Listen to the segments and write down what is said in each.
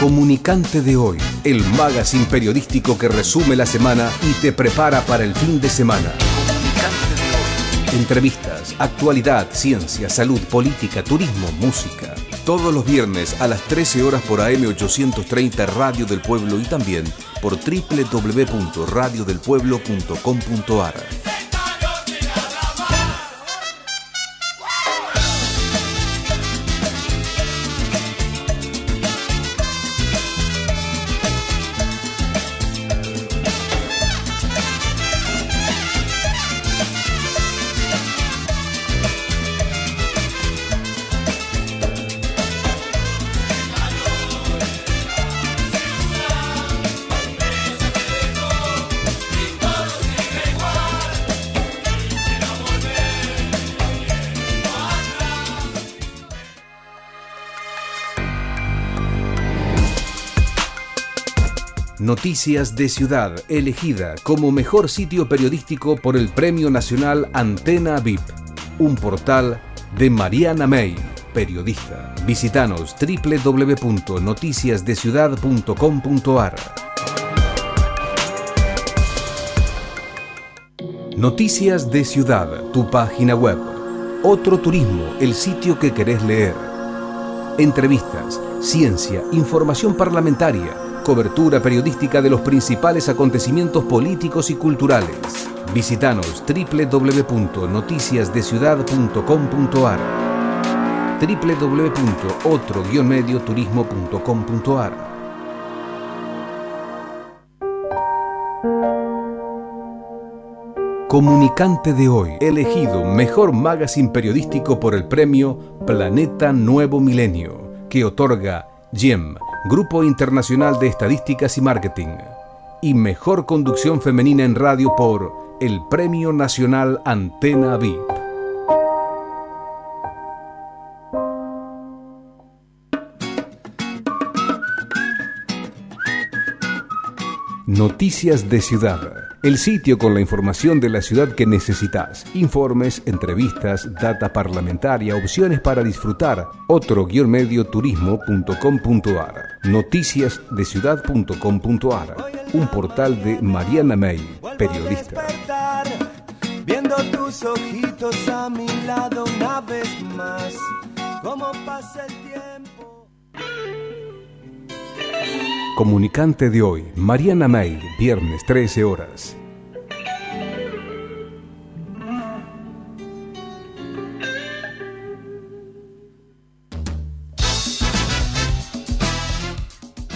Comunicante de hoy, el magazine periodístico que resume la semana y te prepara para el fin de semana. Entrevistas, actualidad, ciencia, salud, política, turismo, música. Todos los viernes a las 13 horas por AM830 Radio del Pueblo y también por www.radiodelpueblo.com.ar. Noticias de Ciudad, elegida como mejor sitio periodístico por el Premio Nacional Antena VIP. Un portal de Mariana May, periodista. Visítanos www.noticiasdeciudad.com.ar. Noticias de Ciudad, tu página web. Otro Turismo, el sitio que querés leer. Entrevistas, ciencia, información parlamentaria cobertura periodística de los principales acontecimientos políticos y culturales. Visítanos www.noticiasdeciudad.com.ar www.otro-medioturismo.com.ar Comunicante de hoy, elegido mejor magazine periodístico por el premio Planeta Nuevo Milenio, que otorga GEM Grupo Internacional de Estadísticas y Marketing. Y Mejor Conducción Femenina en Radio por el Premio Nacional Antena VIP. Noticias de Ciudad el sitio con la información de la ciudad que necesitas. Informes, entrevistas, data parlamentaria, opciones para disfrutar. Otro-medio turismo.com.ar. Noticias de ciudad.com.ar. Un portal de Mariana May, periodista. Viendo tus ojitos a mi lado una vez más, cómo pasa el tiempo. Comunicante de hoy, Mariana May, viernes 13 horas.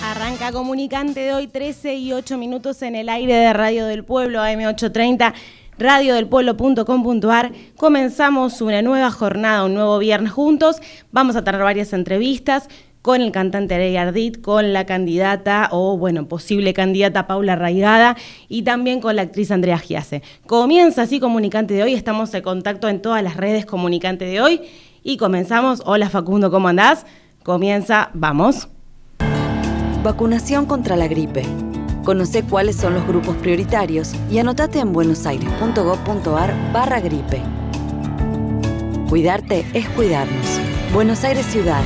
Arranca Comunicante de hoy, 13 y 8 minutos en el aire de Radio del Pueblo, AM830 radiodelpueblo.com.ar. Comenzamos una nueva jornada, un nuevo viernes juntos. Vamos a tener varias entrevistas con el cantante Arey Ardit, con la candidata o, bueno, posible candidata Paula Raigada y también con la actriz Andrea Giase. Comienza así Comunicante de hoy, estamos en contacto en todas las redes Comunicante de hoy y comenzamos. Hola Facundo, ¿cómo andás? Comienza, vamos. Vacunación contra la gripe. Conoce cuáles son los grupos prioritarios y anotate en buenosaires.gov.ar barra gripe. Cuidarte es cuidarnos. Buenos Aires Ciudad.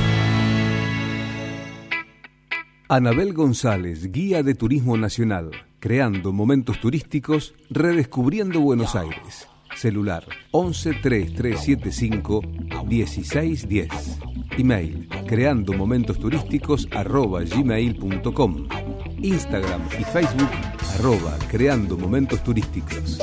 Anabel González, guía de turismo nacional, creando momentos turísticos, redescubriendo Buenos Aires. Celular 113375 1610. Email creando momentos turísticos arroba gmail.com. Instagram y Facebook arroba creando momentos turísticos.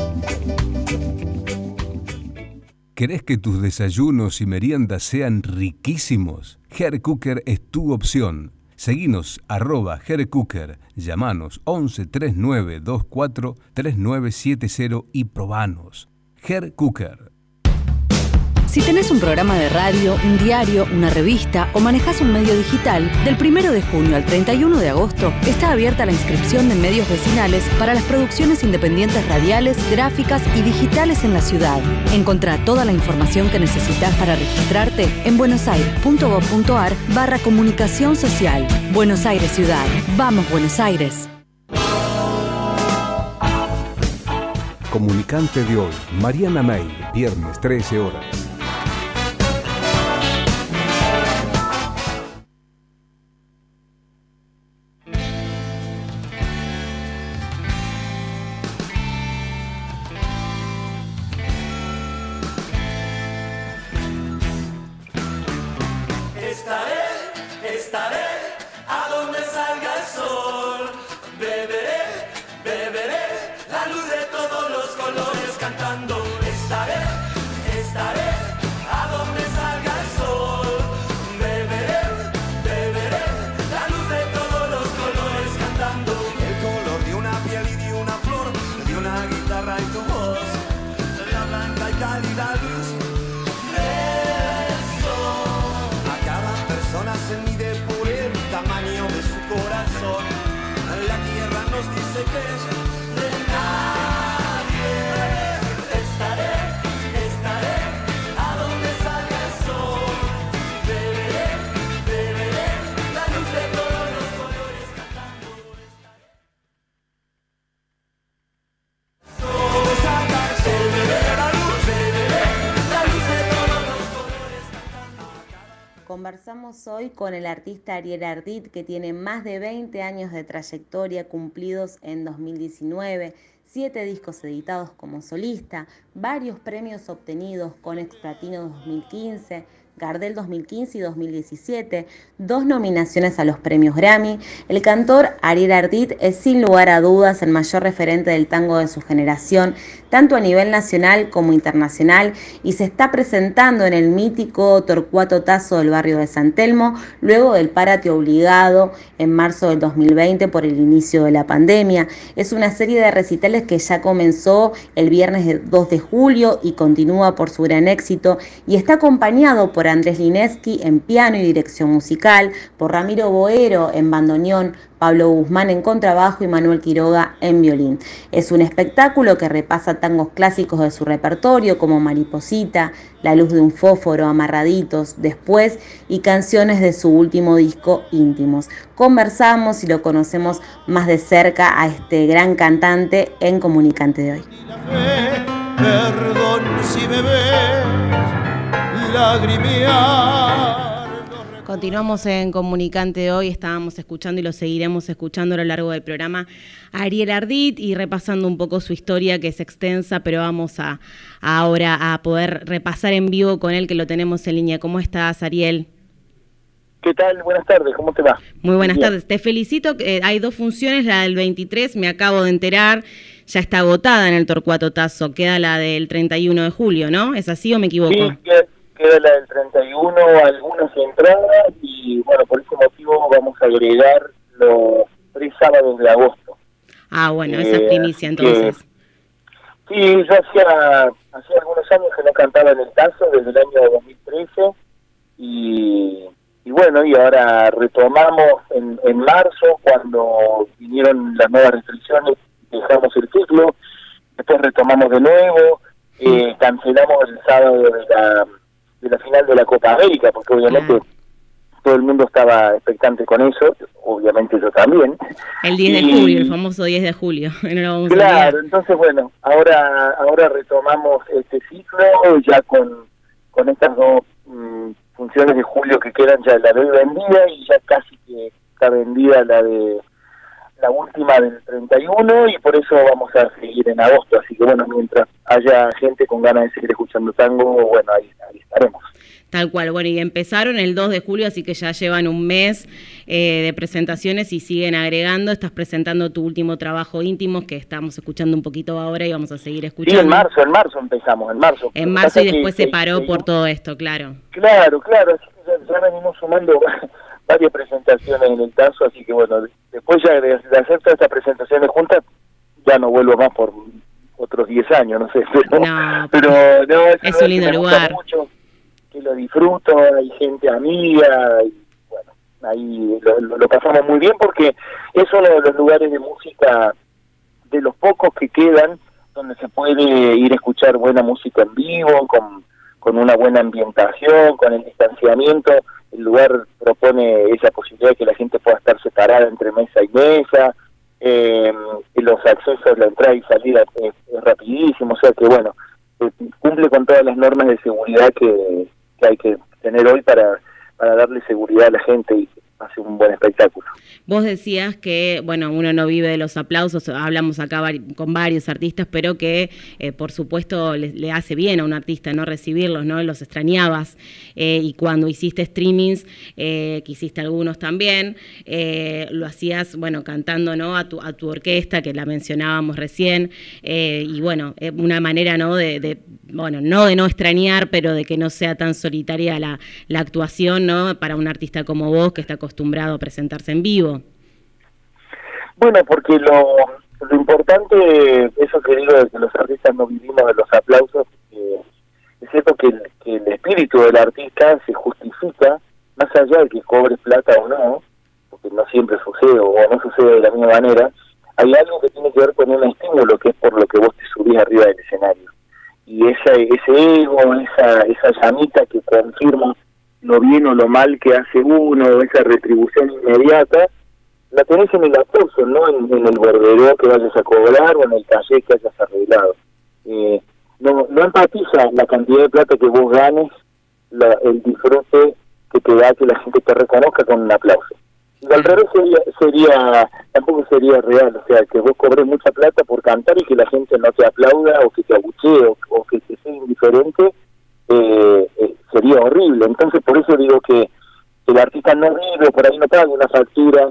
¿Querés que tus desayunos y meriendas sean riquísimos? Hair Cooker es tu opción Seguinos arroba Cooker, llamanos 11 39 24 3970 y probanos. Her Cooker. Si tenés un programa de radio, un diario, una revista o manejas un medio digital, del 1 de junio al 31 de agosto está abierta la inscripción de medios vecinales para las producciones independientes radiales, gráficas y digitales en la ciudad. Encontrá toda la información que necesitas para registrarte en buenosaires.gov.ar barra comunicación social. Buenos Aires Ciudad. Vamos Buenos Aires. Comunicante de hoy, Mariana May, viernes 13 horas. Conversamos hoy con el artista Ariel Ardit, que tiene más de 20 años de trayectoria cumplidos en 2019, siete discos editados como solista, varios premios obtenidos con Explatino 2015, Gardel 2015 y 2017, dos nominaciones a los premios Grammy. El cantor Ariel Ardit es sin lugar a dudas el mayor referente del tango de su generación, tanto a nivel nacional como internacional, y se está presentando en el mítico Torcuato Tazo del barrio de San Telmo, luego del párate obligado en marzo del 2020 por el inicio de la pandemia. Es una serie de recitales que ya comenzó el viernes 2 de julio y continúa por su gran éxito, y está acompañado por Andrés Lineski en piano y dirección musical, por Ramiro Boero en bandoneón, Pablo Guzmán en contrabajo y Manuel Quiroga en violín. Es un espectáculo que repasa tangos clásicos de su repertorio como Mariposita, La luz de un fósforo, Amarraditos, Después y canciones de su último disco Íntimos. Conversamos y lo conocemos más de cerca a este gran cantante en Comunicante de hoy. perdón si me lagrimear. Continuamos en Comunicante de hoy, estábamos escuchando y lo seguiremos escuchando a lo largo del programa a Ariel Ardit y repasando un poco su historia que es extensa, pero vamos a, a ahora a poder repasar en vivo con él que lo tenemos en línea. ¿Cómo estás, Ariel? ¿Qué tal? Buenas tardes, ¿cómo te va? Muy buenas Bien. tardes. Te felicito. eh, hay dos funciones, la del 23, me acabo de enterar, ya está agotada en el Torcuato Tazo. Queda la del 31 de julio, ¿no? ¿Es así o me equivoco? Sí, queda, queda la del 31, algunas entradas y bueno, por ese motivo vamos a agregar los tres sábados de agosto. Ah, bueno, esa es Eh, primicia que- entonces. Sí, yo hacía, hacía algunos años que no cantaba en el caso, desde el año 2013, y, y bueno, y ahora retomamos en, en marzo, cuando vinieron las nuevas restricciones, dejamos el ciclo, después retomamos de nuevo, eh, cancelamos el sábado de la, de la final de la Copa América, porque obviamente Claro. todo el mundo estaba expectante con eso, obviamente yo también. El 10 de julio, el famoso 10 de julio. No lo vamos Claro, entonces bueno, ahora ahora retomamos este ciclo ya con, con estas dos mm, funciones de julio que quedan ya la doy vendida y ya casi que está vendida la de la última del 31 y por eso vamos a seguir en agosto, así que bueno, mientras haya gente con ganas de seguir escuchando tango, bueno, ahí, ahí estaremos. Tal cual. Bueno, y empezaron el 2 de julio, así que ya llevan un mes eh, de presentaciones y siguen agregando. Estás presentando tu último trabajo íntimo, que estamos escuchando un poquito ahora y vamos a seguir Sí, escuchando. en marzo, en marzo empezamos, en marzo. En marzo y que- después se que- paró que- por todo esto, claro. Claro, claro, ya, ya venimos sumando varias presentaciones en el caso, así que bueno, de- después ya de, de hacer todas estas presentaciones juntas, ya no vuelvo más por otros 10 años, no sé, pero No, pero no, es, es un lindo que lugar. mucho, que lo disfruto, hay gente amiga, y bueno, ahí lo, lo- lo pasamos muy bien porque es uno de los lugares de música, de los pocos que quedan, donde se puede ir a escuchar buena música en vivo, con, con una buena ambientación, con el distanciamiento. El lugar propone esa posibilidad de que la gente pueda estar separada entre mesa y mesa. Eh, los accesos, la entrada y salida es, rapidísimo, o sea que bueno, eh, cumple con todas las normas de seguridad que, que hay que tener hoy para, para darle seguridad a la gente y hace un buen espectáculo. Vos decías que, bueno, uno no vive de los aplausos, hablamos acá con varios artistas, pero que eh, por supuesto le, le hace bien a un artista no recibirlos, ¿no? Los extrañabas. Eh, y cuando hiciste streamings, eh, que hiciste algunos también, eh, lo hacías, bueno, cantando, ¿no? A tu, a tu orquesta, que la mencionábamos recién. y bueno, una manera, ¿no? De, bueno, no de no extrañar, pero de que no sea tan solitaria la, la actuación, ¿no? Para un artista como vos, que está acostumbrado a presentarse en vivo. Bueno, porque lo, lo importante, eso que digo de que los artistas no vivimos de los aplausos, eh, es cierto que el, que el espíritu del artista se justifica más allá de que cobre plata o no, porque que no siempre sucede o no sucede de la misma manera, hay algo que tiene que ver con un estímulo que es por lo que vos te subís arriba del escenario. Y esa, ese ego, esa, esa llamita que confirma lo bien o lo mal que hace uno, esa retribución inmediata, la tenés en el aplauso, no en, el bordero que vayas a cobrar o en el taller que hayas arreglado. Eh, no, no empatiza la cantidad de plata que vos ganes, la, el disfrute que te da que la gente te reconozca con un aplauso. Al revés sería, sería, tampoco sería real, o sea, que vos cobres mucha plata por cantar y que la gente no te aplauda o que te abuchee o, que te sea indiferente, eh, eh, sería horrible. Entonces, por eso digo que el artista no vive, por ahí no paga una factura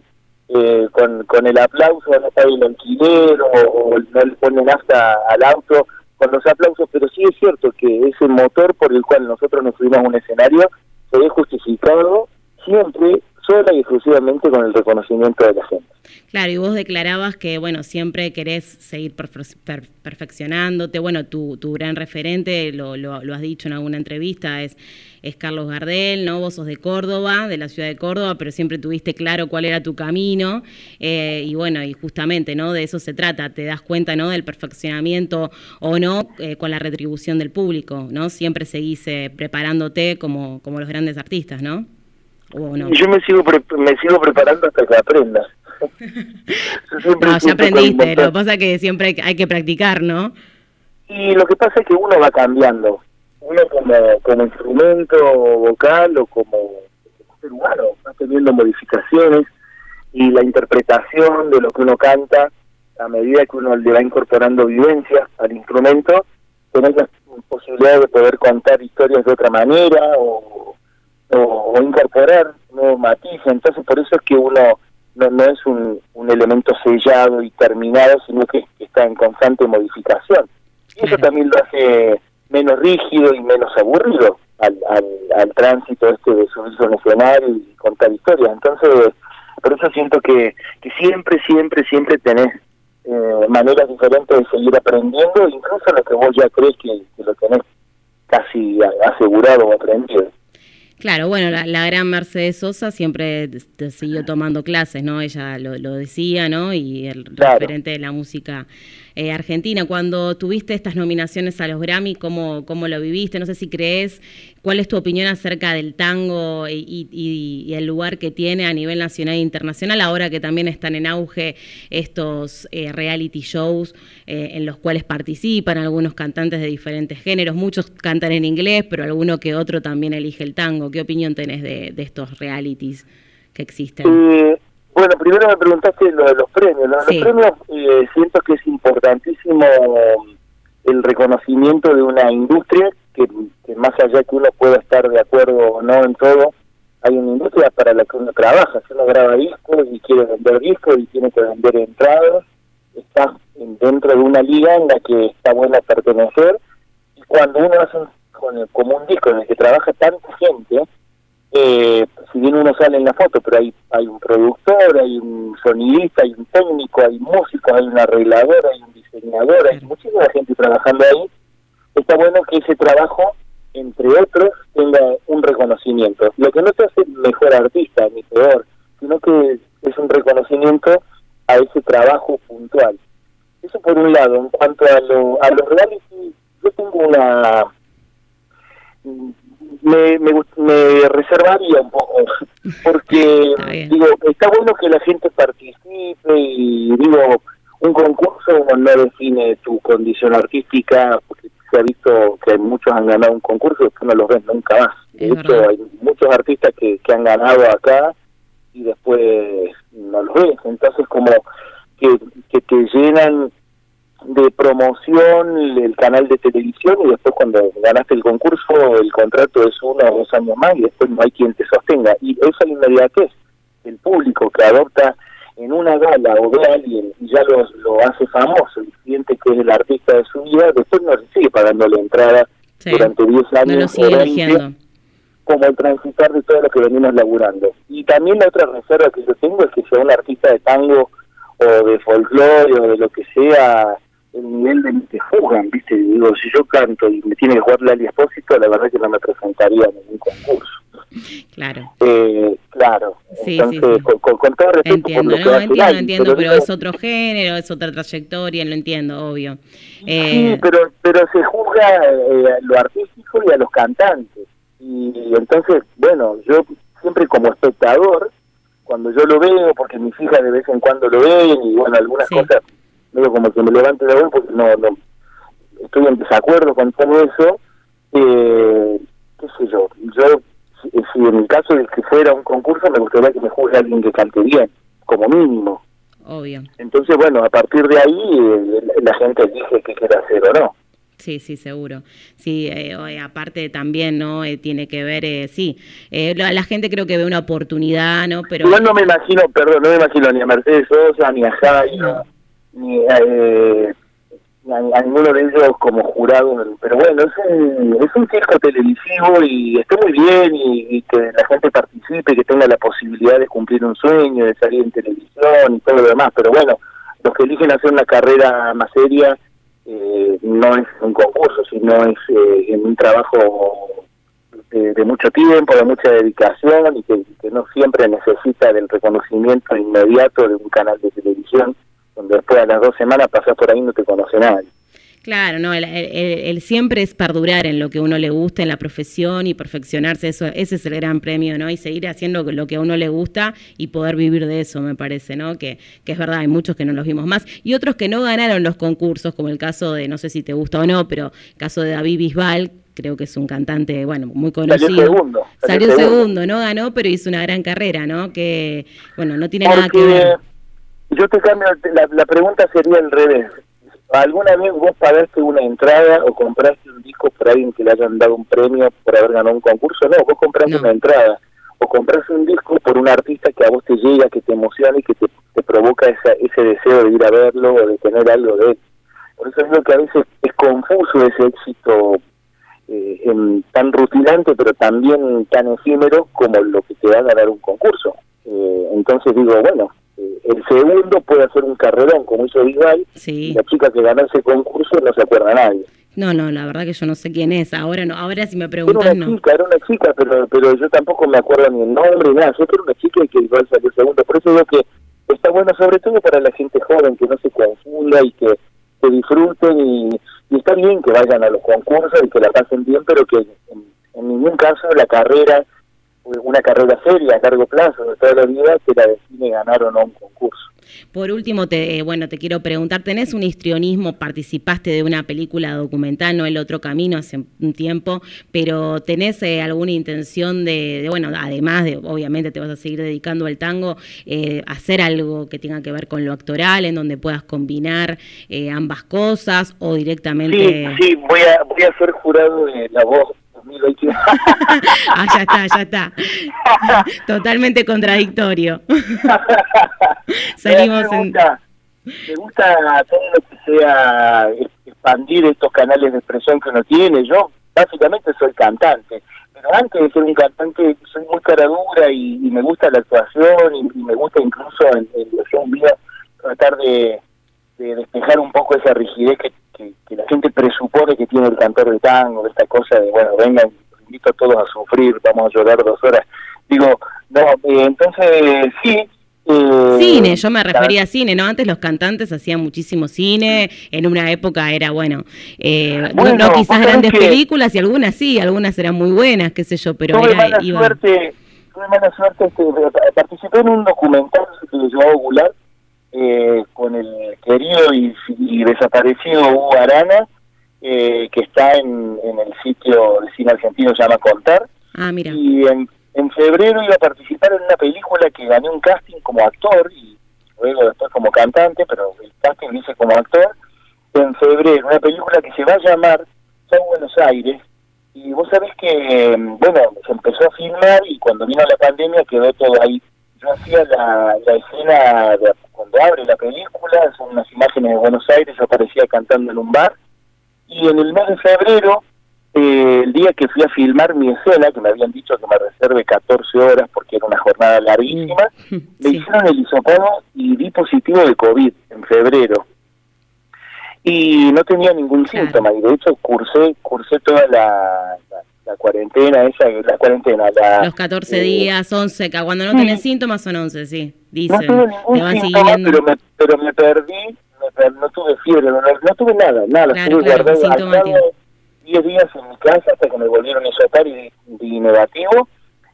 eh, con, el aplauso, no paga el alquiler o, no le ponen hasta al auto con los aplausos, pero sí es cierto que ese motor por el cual nosotros nos subimos a un escenario se ve justificado siempre sola y exclusivamente con el reconocimiento de la gente. Claro, y vos declarabas que, bueno, siempre querés seguir perfeccionándote. Bueno, tu, tu gran referente, lo, lo, has dicho en alguna entrevista, es, es Carlos Gardel, ¿no? Vos sos de Córdoba, de la ciudad de Córdoba, pero siempre tuviste claro cuál era tu camino. Eh, y bueno, y justamente, ¿no? De eso se trata. Te das cuenta, ¿no? Del perfeccionamiento o no eh, con la retribución del público, ¿no? Siempre seguís eh, preparándote como, como los grandes artistas, ¿no? Yo me sigo me sigo preparando hasta que aprenda. no, ya aprendiste, lo que pasa es que siempre hay que practicar, ¿no? Y lo que pasa es que uno va cambiando. Uno como, como instrumento vocal o como ser humano va teniendo modificaciones y la interpretación de lo que uno canta a medida que uno le va incorporando vivencias al instrumento, tenés la posibilidad de poder contar historias de otra manera o o, incorporar nuevos matices. Entonces, por eso es que uno no, no es un, un elemento sellado y terminado, sino que, está en constante modificación. Y eso también lo hace menos rígido y menos aburrido al, al, tránsito este de subirse a un escenario y contar historias. Entonces, por eso siento que, que siempre, siempre, siempre tenés eh, maneras diferentes de seguir aprendiendo, incluso lo que vos ya crees que, que lo tenés casi asegurado o aprendido. Claro, bueno, la, gran Mercedes Sosa siempre te, siguió tomando clases, ¿no? Ella lo, lo decía, ¿no? Y el referente de la música eh, Argentina. Cuando tuviste estas nominaciones a los Grammy, ¿cómo, ¿cómo lo viviste? No sé si crees, ¿cuál es tu opinión acerca del tango y, el lugar que tiene a nivel nacional e internacional, ahora que también están en auge estos eh, reality shows eh, en los cuales participan algunos cantantes de diferentes géneros? Muchos cantan en inglés, pero alguno que otro también elige el tango. ¿Qué opinión tenés de, estos realities que existen? Bueno, primero me preguntaste lo de los premios. Los premios eh, siento que es importantísimo el reconocimiento de una industria que, más allá que uno pueda estar de acuerdo o no en todo, hay una industria para la que uno trabaja. Si uno graba discos y quiere vender discos y tiene que vender entradas, está dentro de una liga en la que está bueno pertenecer. Y cuando uno hace con como un disco en el que trabaja tanta gente, eh, si bien uno sale en la foto, pero hay, hay un productor, hay un sonidista, hay un técnico, hay músicos, hay un arreglador, hay un diseñador, hay muchísima gente trabajando ahí. Está bueno que ese trabajo, entre otros, tenga un reconocimiento. Lo que no te hace mejor artista, ni peor, sino que es un reconocimiento a ese trabajo puntual. Eso por un lado. En cuanto a, lo, a los reality, yo tengo una me, me, me reservaría un poco, porque digo, está bueno que la gente participe y digo, un concurso no define tu condición artística, porque se ha visto que muchos han ganado un concurso y no los ves nunca más. De hecho, hay muchos artistas que, que han ganado acá y después no los ves. Entonces, como que, que te llenan de promoción el canal de televisión y después cuando ganaste el concurso el contrato es uno o dos años más y después no hay quien te sostenga. Y esa inmediatez, el público que adopta en una gala o ve a alguien y ya lo, lo hace famoso y siente que es el artista de su vida, después no se sigue pagando la entrada durante 10 años o como el transitar de todo lo que venimos laburando. Y también la otra reserva que yo tengo es que sea un artista de tango o de folclore o de lo que sea el nivel de que juzgan, ¿viste? Digo, si yo canto y me tiene que jugar Lali Espósito, la verdad que no me presentaría en ningún concurso. Claro. Eh, Claro, Sí, entonces sí, sí. Con, con- con todo respeto Entiendo, por lo que ¿no? hace Entiendo, Lali, entiendo, pero digo, es otro género, es otra trayectoria, lo entiendo, obvio. Sí, Eh, pero, pero se juzga eh, a lo artístico y a los cantantes. Y entonces, bueno, yo siempre como espectador, cuando yo lo veo, porque mis hijas de vez en cuando lo ven, y bueno, algunas cosas, medio como que me levanto la voz porque no, no estoy en desacuerdo con todo eso, eh, qué sé yo, yo, si, si en el caso de que fuera un concurso, me gustaría que me juzgue alguien que cante bien, como mínimo. obvio. Entonces, bueno, a partir de ahí eh, la gente elige qué quiere hacer o no. Sí, sí, seguro. Sí, eh, aparte también, ¿no? Eh, tiene que ver, eh, sí, eh, la, la gente creo que ve una oportunidad, ¿no? Pero Igual no me imagino, perdón, no me imagino ni a Mercedes Sosa, ni a Jairo, No. Ni, a, eh, a, ninguno de ellos como jurado. Pero bueno, es un, es un circo televisivo y está muy bien y, que la gente participe, que tenga la posibilidad de cumplir un sueño, de salir en televisión y todo lo demás. Pero bueno, los que eligen hacer una carrera más seria eh, no es un concurso, sino es eh, un trabajo de, de mucho tiempo, de mucha dedicación y que, que no siempre necesita del reconocimiento inmediato de un canal de televisión, donde después a las dos semanas pasás por ahí y no te conoce nadie. Claro, no, el, el- el siempre es perdurar en lo que uno le gusta, en la profesión y perfeccionarse, eso, ese es el gran premio, ¿no? Y seguir haciendo lo que a uno le gusta y poder vivir de eso, me parece, ¿no? Que, que es verdad, hay muchos que no los vimos más y otros que no ganaron los concursos, como el caso de, no sé si te gusta o no, pero el caso de David Bisbal, creo que es un cantante, bueno, muy conocido. Salió segundo. Salió segundo, no ganó, pero hizo una gran carrera, ¿no? Que, bueno, no tiene nada que ver. Yo te cambio, la, la pregunta sería al revés. ¿Alguna vez vos pagaste una entrada o compraste un disco por alguien que le hayan dado un premio por haber ganado un concurso? No, vos compraste No. una entrada o compraste un disco por un artista que a vos te llega, que te emociona y que te, te provoca esa, ese deseo de ir a verlo o de tener algo de él. Por eso digo que a veces es confuso ese éxito eh, en- tan rutinante, pero también tan efímero como lo que te va a ganar un concurso. Eh, entonces digo, bueno, eh, el segundo puede hacer un carrerón como hizo Bisbal, y Sí. la chica que ganó ese concurso no se acuerda a nadie. No, no, la verdad que yo no sé quién es. Ahora no, ahora si me Era preguntas una no. chica, era una chica, pero pero yo tampoco me acuerdo ni el nombre ni nada. Yo era una chica y que igual salió segundo. Por eso digo que está bueno sobre todo para la gente joven, que no se confunda y que, que disfruten y, y está bien que vayan a los concursos y que la pasen bien, pero que en, en ningún caso la carrera, una carrera seria a largo plazo de toda la vida, que la define ganar o no un concurso. Por último, te, eh, bueno, te quiero preguntar, ¿tenés un histrionismo? Participaste de una película documental, no El Otro Camino, hace un tiempo, pero ¿tenés eh, alguna intención de, de, bueno, además de, obviamente te vas a seguir dedicando al tango, eh, hacer algo que tenga que ver con lo actoral, en donde puedas combinar eh, ambas cosas o Sí, directamente... sí, voy a, voy a ser jurado de La Voz 2021. ah, ya está, ya está. Totalmente contradictorio. Salimos me en... gusta, me gusta todo lo que sea expandir estos canales de expresión que uno tiene. Yo básicamente soy cantante, pero antes de ser un cantante soy muy cara dura y, y me gusta la actuación y, y me gusta incluso en, en los shows tratar de, de despejar un poco esa rigidez que, que, que la gente presupone que tiene el cantor de tango, esta cosa de, bueno, vengan, invito a todos a sufrir, vamos a llorar dos horas. Digo, no, eh, entonces sí. eh, Cine, yo me refería a cine, ¿no? Antes los cantantes hacían muchísimo cine, en una época era, bueno, eh, no- Bueno, no, vos quizás grandes películas y algunas sí, algunas eran muy buenas, qué sé yo, pero tuve era, mala iba- suerte, tuve mala suerte, este, participé en un documental que llevó Goulart eh, con el querido y, y desaparecido Hugo Arana, eh, que está en, en el sitio de cine argentino se llama Contar, Ah, mira, y en, en febrero iba a participar en una película que gané un casting como actor y luego después como cantante, pero el casting lo hice como actor, en febrero, una película que se va a llamar Chau Buenos Aires, y vos sabés que, bueno, se empezó a filmar y cuando vino la pandemia quedó todo ahí. Yo hacía la, la escena de cuando abre la película, son unas imágenes de Buenos Aires, yo aparecía cantando en un bar, y en el mes de febrero, eh, el día que fui a filmar mi escena, que me habían dicho que me reserve 14 horas porque era una jornada larguísima, me sí. hicieron el hisopado y di positivo de COVID en febrero. Y no tenía ningún Claro. síntoma, y de hecho cursé, cursé toda la, la, la cuarentena, esa, la cuarentena, la... Los 14 eh, días, 11, ca- cuando no sí. tenés síntomas son 11, sí, No dicen. tuve ningún síntoma, pero me, pero me perdí, me per- no tuve fiebre, no, no tuve nada, nada. Claro, Estuve claro, guardado sintomático. aislado 10 días en mi casa hasta que me volvieron a hisopar y di negativo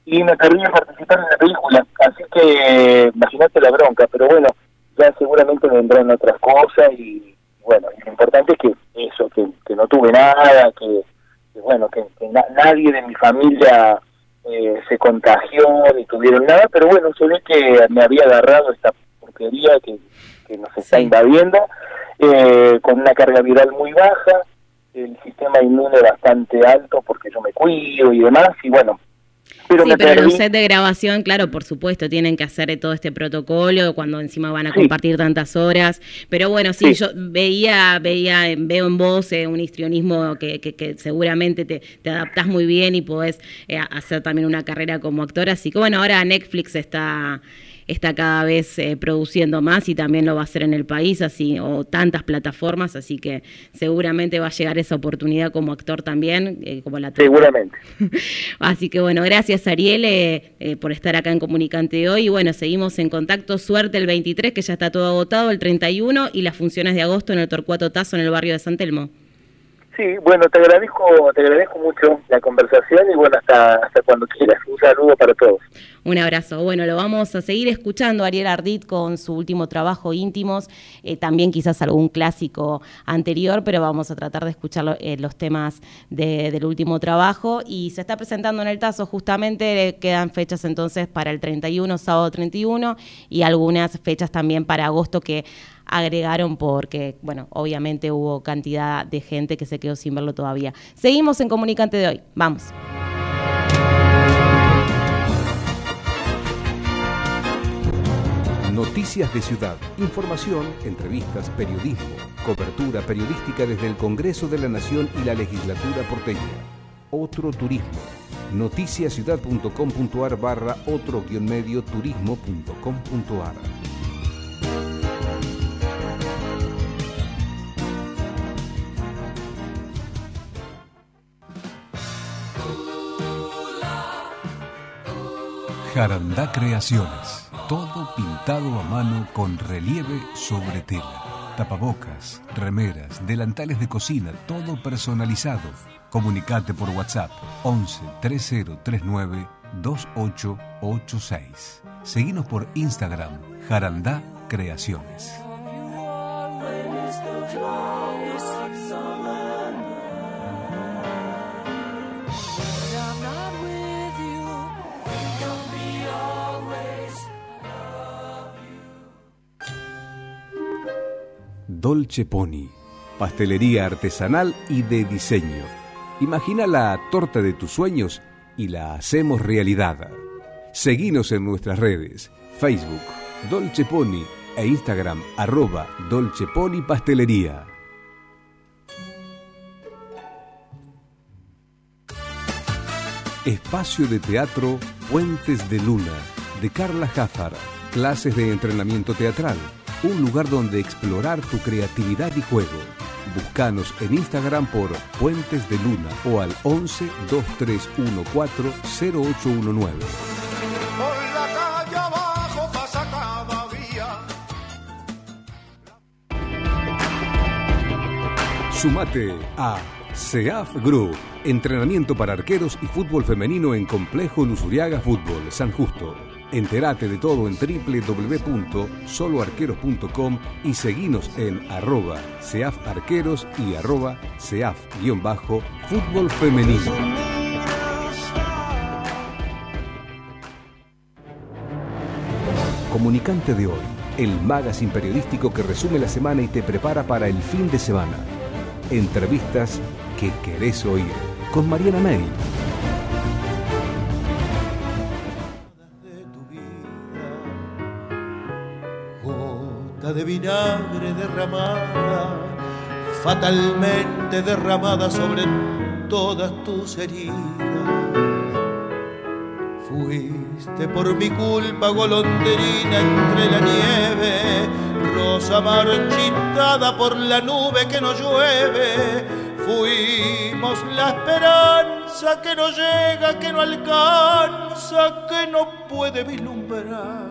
y me perdí de participar en la película. Así que imagínate la bronca, pero bueno, ya seguramente vendrán otras cosas y bueno, y lo importante es que eso, que, que no tuve nada, que, que bueno, que, que na- nadie de mi familia eh, se contagió ni tuvieron nada, pero bueno, se ve que me había agarrado esta porquería que, que nos está Sí. invadiendo, eh, con una carga viral muy baja, el sistema inmune bastante alto porque yo me cuido y demás, y bueno, pero sí, pero los sets de grabación, claro, por supuesto, tienen que hacer todo este protocolo cuando encima van a Sí. compartir tantas horas. Pero bueno, sí, Sí. yo veía, veía, veo en vos eh, un histrionismo que, que, que seguramente te, te adaptás muy bien y podés eh, hacer también una carrera como actor. Así que bueno, ahora Netflix está está cada vez eh, produciendo más y también lo va a hacer en el país, así o tantas plataformas, así que seguramente va a llegar esa oportunidad como actor también, eh, como la. Seguramente. Así que bueno, gracias Ariel eh, eh, por estar acá en Comunicante de hoy. Y bueno, seguimos en contacto. Suerte el 23, que ya está todo agotado, el 31 y las funciones de agosto en el Torcuato Tazo en el barrio de San Telmo. Sí, bueno, te agradezco, te agradezco mucho la conversación y bueno, hasta, hasta cuando quieras. Un saludo para todos. Un abrazo. Bueno, lo vamos a seguir escuchando Ariel Ardit con su último trabajo íntimos, eh, también quizás algún clásico anterior, pero vamos a tratar de escuchar eh, los temas de- del último trabajo y se está presentando en el Tazo justamente, eh, quedan fechas entonces para el 31, sábado 31 y algunas fechas también para agosto que agregaron porque, bueno, obviamente hubo cantidad de gente que se quedó sin verlo todavía. Seguimos en Comunicante de hoy. Vamos. Noticias de Ciudad, información, entrevistas, periodismo, cobertura periodística desde el Congreso de la Nación y la Legislatura porteña. Otro turismo. Noticiasciudad.com.ar barra otro guion medio turismo.com.ar. Jarandá Creaciones. Todo pintado a mano con relieve sobre tela. Tapabocas, remeras, delantales de cocina, todo personalizado. Comunicate por WhatsApp 11 3039 2886. Seguinos por Instagram Jarandá Creaciones. Dolce Pony, pastelería artesanal y de diseño. Imagina la torta de tus sueños y la hacemos realidad. Seguinos en nuestras redes, Facebook, Dolce Pony e Instagram, arroba Dolce Pony Pastelería. Espacio de Teatro Puentes de Luna, de Carla Jáfar. Clases de entrenamiento teatral. Un lugar donde explorar tu creatividad y juego. Búscanos en Instagram por Puentes de Luna o al 11 2314 0819. Por la calle abajo pasa cada día. Sumate a SEAF Group, entrenamiento para arqueros y fútbol femenino en Complejo Luzuriaga Fútbol, San Justo. Entérate de todo en www.soloarqueros.com y seguinos en arroba SEAF Arqueros y arroba SEAF-Fútbol Femenino. Comunicante de hoy, el magazine periodístico que resume la semana y te prepara para el fin de semana. Entrevistas que querés oír con Mariana May. De vinagre derramada, fatalmente derramada sobre todas tus heridas. Fuiste por mi culpa golondrina entre la nieve, rosa marchitada por la nube que no llueve. Fuimos la esperanza que no llega, que no alcanza, que no puede vislumbrar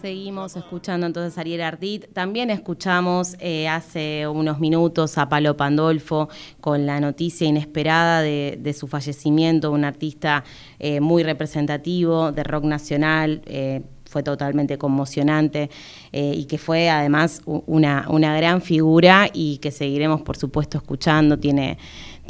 Seguimos escuchando entonces a Ariel Ardit. También escuchamos eh, hace unos minutos a Palo Pandolfo con la noticia inesperada de, su fallecimiento, un artista eh, muy representativo de rock nacional. eh, fue totalmente conmocionante y que fue además una, una gran figura y que seguiremos por supuesto escuchando. Tiene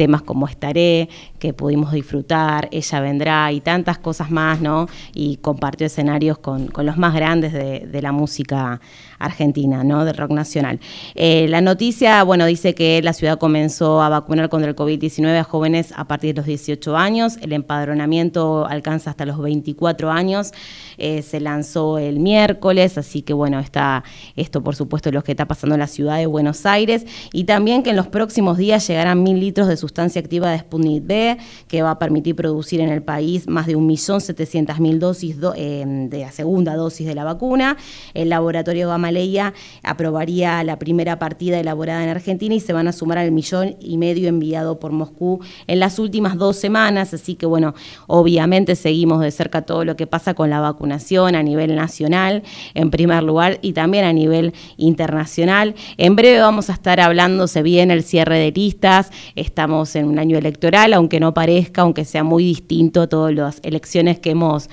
temas como Estaré, que pudimos disfrutar, Ella Vendrá y tantas cosas más, ¿no? Y compartió escenarios con, con los más grandes de, de la música argentina, ¿no? Del rock nacional. Eh, la noticia, bueno, dice que la ciudad comenzó a vacunar contra el COVID-19 a jóvenes a partir de los 18 años. El empadronamiento alcanza hasta los 24 años. Eh, se lanzó el miércoles, así que bueno, está esto por supuesto lo que está pasando en la ciudad de Buenos Aires y también que en los próximos días llegarán mil litros de sustancia activa de Sputnik B, que va a permitir producir en el país más de 1.700.000 dosis do- eh, de la segunda dosis de la vacuna. El laboratorio Gamaleya aprobaría la primera partida elaborada en Argentina y se van a sumar al millón y medio enviado por Moscú en las últimas dos semanas. Así que bueno, obviamente seguimos de cerca todo lo que pasa con la vacunación a nivel nacional, en primer lugar, y también a nivel internacional. En breve vamos a estar hablando, se viene el cierre de listas, estamos en un año electoral, aunque no parezca, aunque sea muy distinto a todas las elecciones que hemos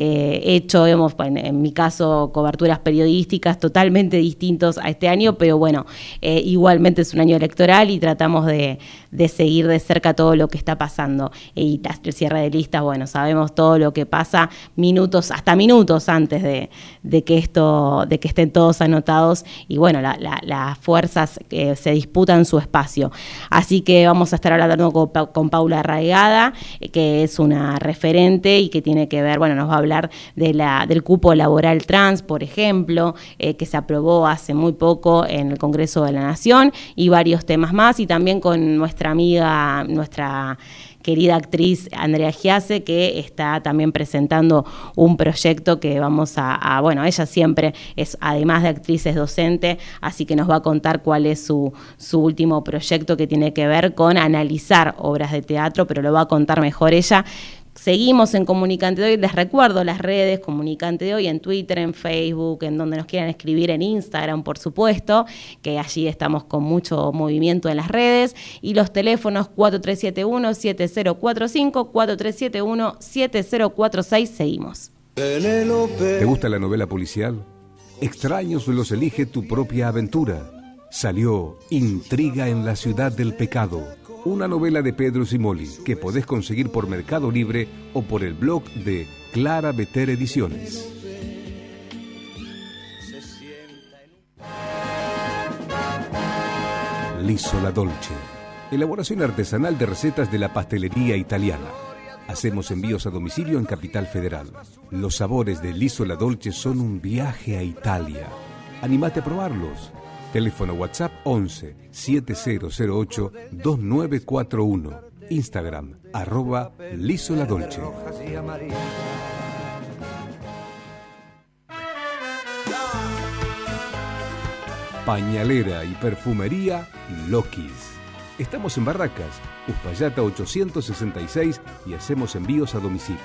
eh, hecho, hemos, bueno, en mi caso, coberturas periodísticas totalmente distintos a este año, pero bueno, eh, igualmente es un año electoral y tratamos de, de seguir de cerca todo lo que está pasando. Y el cierre de listas, bueno, sabemos todo lo que pasa minutos, hasta minutos antes de, de que esto, de que estén todos anotados y bueno, la- la- las fuerzas que se disputan su espacio. Así que vamos a estar hablando con, con Paula Arraigada, eh, que es una referente y que tiene que ver, bueno, nos va a hablar de la, del cupo laboral trans, por ejemplo, eh, que se aprobó hace muy poco en el Congreso de la Nación y varios temas más y también con nuestra amiga, nuestra querida actriz Andrea Giase, que está también presentando un proyecto que vamos a, a- bueno, ella siempre es, además de actriz, es docente, así que nos va a contar cuál es su, su último proyecto que tiene que ver con analizar obras de teatro, pero lo va a contar mejor ella. Seguimos en Comunicante de Hoy, les recuerdo las redes Comunicante de Hoy en Twitter, en Facebook, en donde nos quieran escribir en Instagram, por supuesto, que allí estamos con mucho movimiento en las redes, y los teléfonos 4371-7045, 4371-7046, seguimos. ¿Te gusta la novela policial? Extraños los elige tu propia aventura. Salió Intriga en la ciudad del pecado, una novela de Pedro Simoli que podés conseguir por Mercado Libre o por el blog de Clara Beter Ediciones. L'isola Dolce, elaboración artesanal de recetas de la pastelería italiana. Hacemos envíos a domicilio en Capital Federal. Los sabores de L'isola Dolce son un viaje a Italia. Animate a probarlos. Teléfono WhatsApp 11 7008 2941. Instagram arroba L'isola Dolce. Pañalera y perfumería Lokis. Estamos en Barracas, Uspallata 866 y hacemos envíos a domicilio.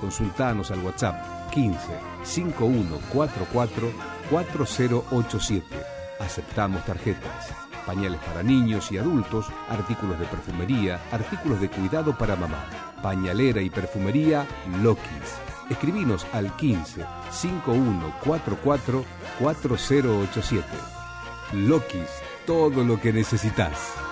Consultanos al WhatsApp 15 5144 4087. Aceptamos tarjetas. Pañales para niños y adultos, artículos de perfumería, artículos de cuidado para mamá. Pañalera y perfumería Lokis. Escribinos al 15 5144 4087. Lokis, todo lo que necesitas.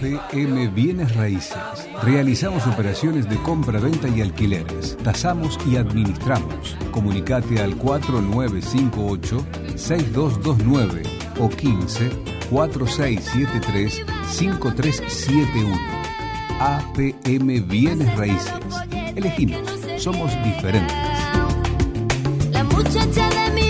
APM Bienes Raíces. Realizamos operaciones de compra, venta y alquileres. Tasamos y administramos. Comunicate al 4958-6229 o 15 4673-5371. APM Bienes Raíces. Elegimos, somos diferentes. La muchacha de mi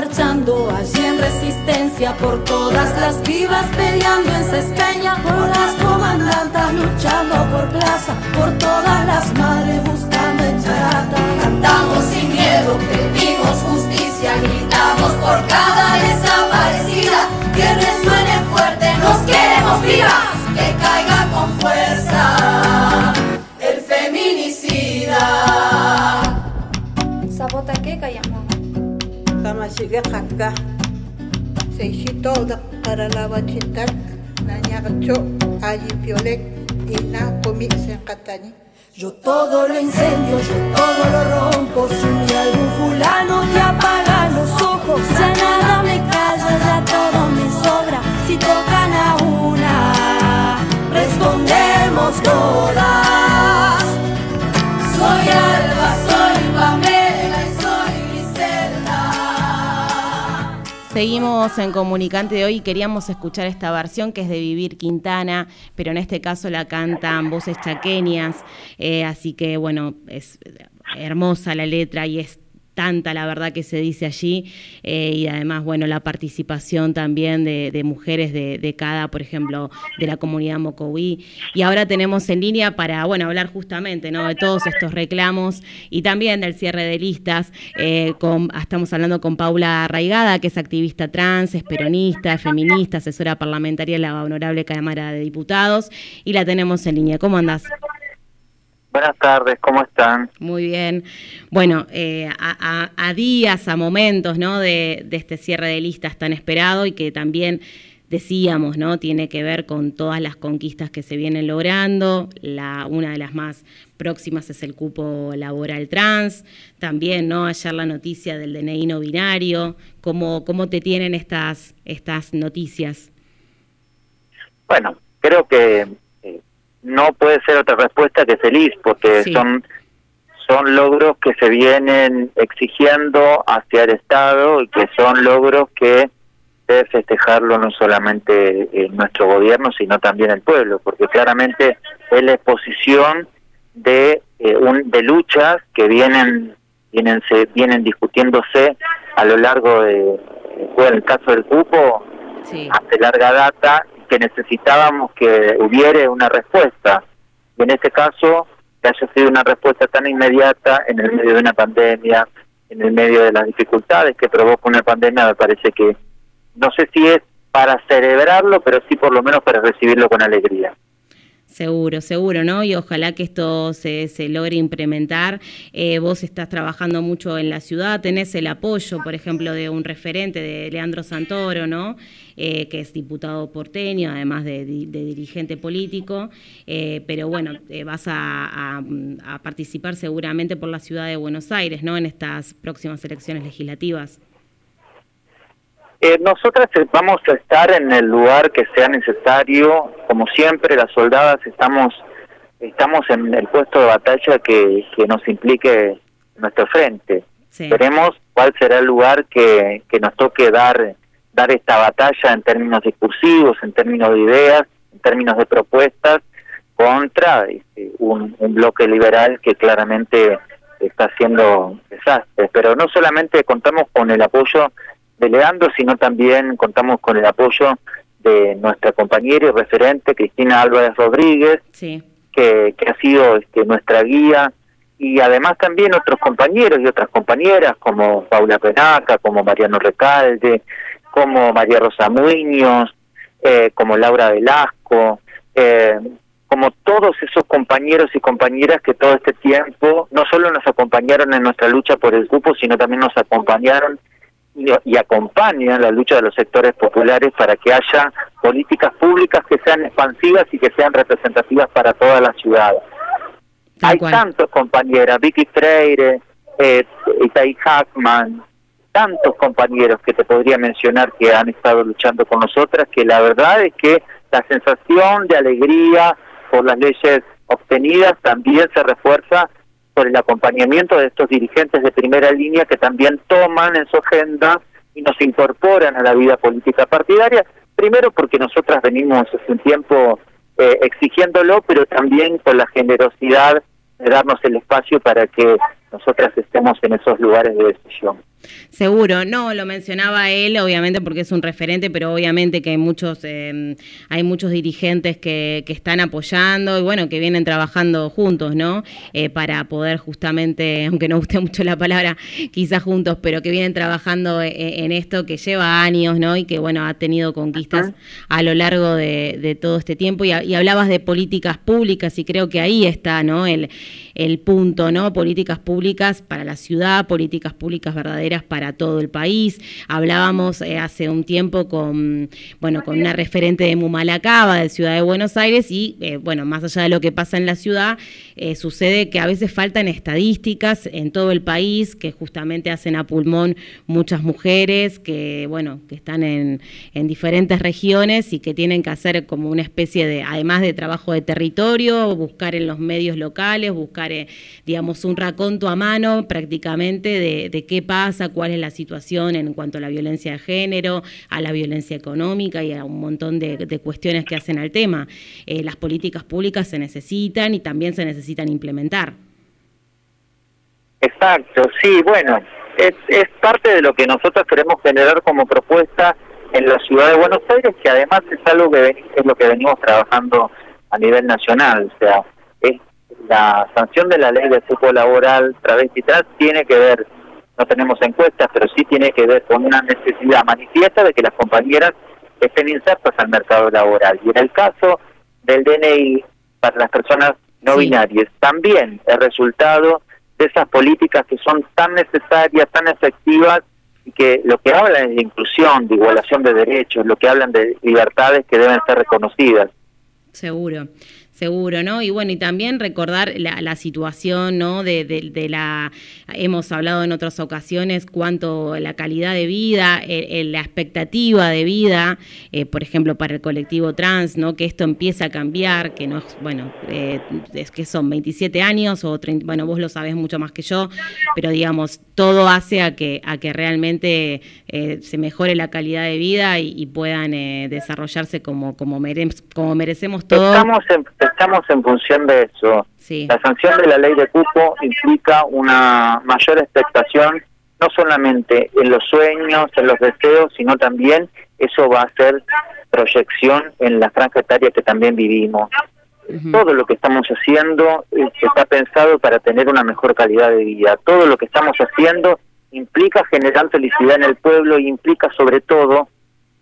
marchando allí en resistencia, por todas las vivas peleando en Cespeña, por las comandantas luchando por plaza, por todas las madres buscando en Charata. Cantamos sin miedo, pedimos justicia, gritamos por cada desaparecida, que resuene fuerte, nos queremos vivas, que caiga kamasigeqakka seisitoda para la bachitak nañagacho ayipiolek ina komi senkatani Yo todo lo incendio, yo todo lo rompo. Si mi algún fulano te apaga los ojos, ya nada me calla, ya todo me sobra. Si tocan a una, respondemos todas. Soy Alba, Seguimos en Comunicante de hoy. Y queríamos escuchar esta versión que es de Vivir Quintana, pero en este caso la cantan voces chaqueñas, eh, así que bueno, es hermosa la letra y es tanta la verdad que se dice allí eh, y además bueno la participación también de, mujeres de, de, cada por ejemplo de la comunidad Mocoví. Y ahora tenemos en línea para bueno hablar justamente no de todos estos reclamos y también del cierre de listas eh, con, estamos hablando con Paula Arraigada que es activista trans es peronista es feminista asesora parlamentaria en la honorable Cámara de Diputados y la tenemos en línea. ¿cómo andás? Buenas tardes, ¿cómo están? Muy bien. Bueno, eh, a, a, a, días, a momentos, ¿no? De, de, este cierre de listas tan esperado y que también decíamos, ¿no? Tiene que ver con todas las conquistas que se vienen logrando. La, una de las más próximas es el cupo laboral trans. También, ¿no? Ayer la noticia del DNI no binario. ¿Cómo, cómo te tienen estas, estas noticias? Bueno, creo que no puede ser otra respuesta que feliz, porque sí. son son logros que se vienen exigiendo hacia el Estado y que son logros que debe festejarlo no solamente en nuestro gobierno, sino también el pueblo, porque claramente es la exposición de eh, un, de luchas que vienen vienen se vienen discutiéndose a lo largo de bueno, el caso del cupo sí. hace larga data que necesitábamos que hubiere una respuesta. Y en este caso, que haya sido una respuesta tan inmediata en el medio de una pandemia, en el medio de las dificultades que provoca una pandemia, me parece que no sé si es para celebrarlo, pero sí por lo menos para recibirlo con alegría. Seguro, seguro, ¿no? Y ojalá que esto se, se logre implementar. Eh, vos estás trabajando mucho en la ciudad, tenés el apoyo, por ejemplo, de un referente, de Leandro Santoro, ¿no? Eh, que es diputado porteño, además de, de, dirigente político, eh, pero bueno, vas a, a, participar seguramente por la ciudad de Buenos Aires, ¿no? En estas próximas elecciones legislativas. Eh, nosotras vamos a estar en el lugar que sea necesario, como siempre, las soldadas estamos estamos en el puesto de batalla que, que nos implique nuestro frente. Sí. Veremos cuál será el lugar que, que nos toque dar dar esta batalla en términos discursivos, en términos de ideas, en términos de propuestas contra este, un, un bloque liberal que claramente está haciendo desastres. Pero no solamente contamos con el apoyo de Leandro, sino también contamos con el apoyo de nuestra compañera y referente Cristina Álvarez Rodríguez, sí. que, que ha sido este, nuestra guía, y además también otros compañeros y otras compañeras como Paula Penaca, como Mariano Recalde, como María Rosa Muñoz, eh, como Laura Velasco, eh, como todos esos compañeros y compañeras que todo este tiempo no solo nos acompañaron en nuestra lucha por el grupo, sino también nos acompañaron y, acompañan la lucha de los sectores populares para que haya políticas públicas que sean expansivas y que sean representativas para toda la ciudad. Hay tantos compañeras, Vicky Freire, eh, Itai Hackman, tantos compañeros que te podría mencionar que han estado luchando con nosotras, que la verdad es que la sensación de alegría por las leyes obtenidas también se refuerza por el acompañamiento de estos dirigentes de primera línea que también toman en su agenda y nos incorporan a la vida política partidaria, primero porque nosotras venimos hace un tiempo eh, exigiéndolo, pero también con la generosidad de darnos el espacio para que nosotras estemos en esos lugares de decisión. Seguro, no, lo mencionaba él, obviamente porque es un referente, pero obviamente que hay muchos, eh, hay muchos dirigentes que, que, están apoyando y bueno, que vienen trabajando juntos, ¿no? Eh, para poder justamente, aunque no guste mucho la palabra, quizás juntos, pero que vienen trabajando en, en esto que lleva años, ¿no? Y que bueno, ha tenido conquistas a lo largo de, de todo este tiempo. Y, y, hablabas de políticas públicas y creo que ahí está, ¿no? El, el punto, ¿no? Políticas públicas para la ciudad, políticas públicas verdaderas para todo el país. Hablábamos eh, hace un tiempo con, bueno, con una referente de Mumalacaba, de Ciudad de Buenos Aires, y eh, bueno, más allá de lo que pasa en la ciudad, eh, sucede que a veces faltan estadísticas en todo el país que justamente hacen a pulmón muchas mujeres que, bueno, que están en, en diferentes regiones y que tienen que hacer como una especie de, además de trabajo de territorio, buscar en los medios locales, buscar, digamos, un raconto a mano prácticamente de, qué pasa, cuál es la situación en cuanto a la violencia de género, a la violencia económica y a un montón de, de cuestiones que hacen al tema. Eh, las políticas públicas se necesitan y también se necesitan implementar. Exacto, sí, bueno, es, es parte de lo que nosotros queremos generar como propuesta en la ciudad de Buenos Aires, que además es algo que es lo que venimos trabajando a nivel nacional, o sea, es la sanción de la ley de cupo laboral travesti trans tiene que ver no tenemos encuestas, pero sí tiene que ver con una necesidad manifiesta de que las compañeras estén insertas al mercado laboral. Y en el caso del DNI para las personas no sí. binarias, también el resultado de esas políticas que son tan necesarias, tan efectivas, y que lo que hablan es de inclusión, de igualación de derechos, lo que hablan de libertades que deben ser reconocidas. Seguro. Seguro, ¿no? Y bueno, y también recordar la, la situación, ¿no? De, la, hemos hablado en otras ocasiones cuánto la calidad de vida, eh, eh, la expectativa de vida, eh, por ejemplo, para el colectivo trans, ¿no? Que esto empieza a cambiar, que no es, bueno, eh, es que son 27 años o 30, bueno, vos lo sabés mucho más que yo, pero digamos, todo hace a que, a que realmente eh, se mejore la calidad de vida y, y puedan desarrollarse como, como, mere como merecemos todos. Estamos en estamos en función de eso. Sí. La sanción de la ley de cupo implica una mayor expectación, no solamente en los sueños, en los deseos, sino también eso va a ser proyección en la franja etaria que también vivimos. Uh -huh. Todo lo que estamos haciendo eh, está pensado para tener una mejor calidad de vida. Todo lo que estamos haciendo implica generar felicidad en el pueblo y implica sobre todo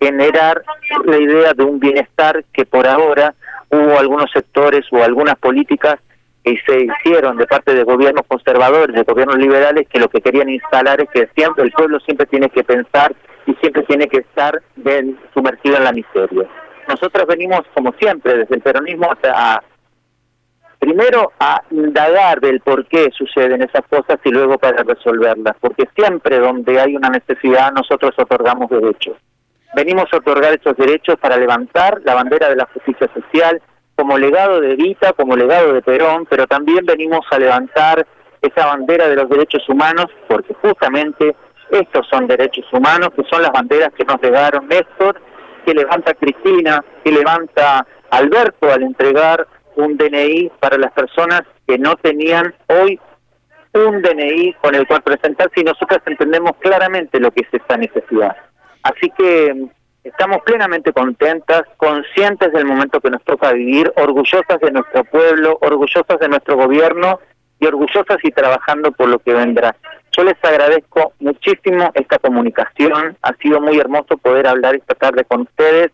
generar la idea de un bienestar que por ahora hubo algunos sectores o algunas políticas que se hicieron de parte de gobiernos conservadores, de gobiernos liberales, que lo que querían instalar es que siempre el pueblo siempre tiene que pensar y siempre tiene que estar sumergido en la miseria. Nosotros venimos, como siempre, desde el peronismo a, primero a indagar del por qué suceden esas cosas y luego para resolverlas, porque siempre donde hay una necesidad nosotros otorgamos derechos venimos a otorgar esos derechos para levantar la bandera de la justicia social como legado de Evita, como legado de Perón, pero también venimos a levantar esa bandera de los derechos humanos, porque justamente estos son derechos humanos, que son las banderas que nos legaron Néstor, que levanta Cristina, que levanta Alberto al entregar un DNI para las personas que no tenían hoy un DNI con el cual presentarse y nosotros entendemos claramente lo que es esta necesidad. Así que estamos plenamente contentas, conscientes del momento que nos toca vivir, orgullosas de nuestro pueblo, orgullosas de nuestro gobierno y orgullosas y trabajando por lo que vendrá. Yo les agradezco muchísimo esta comunicación, ha sido muy hermoso poder hablar esta tarde con ustedes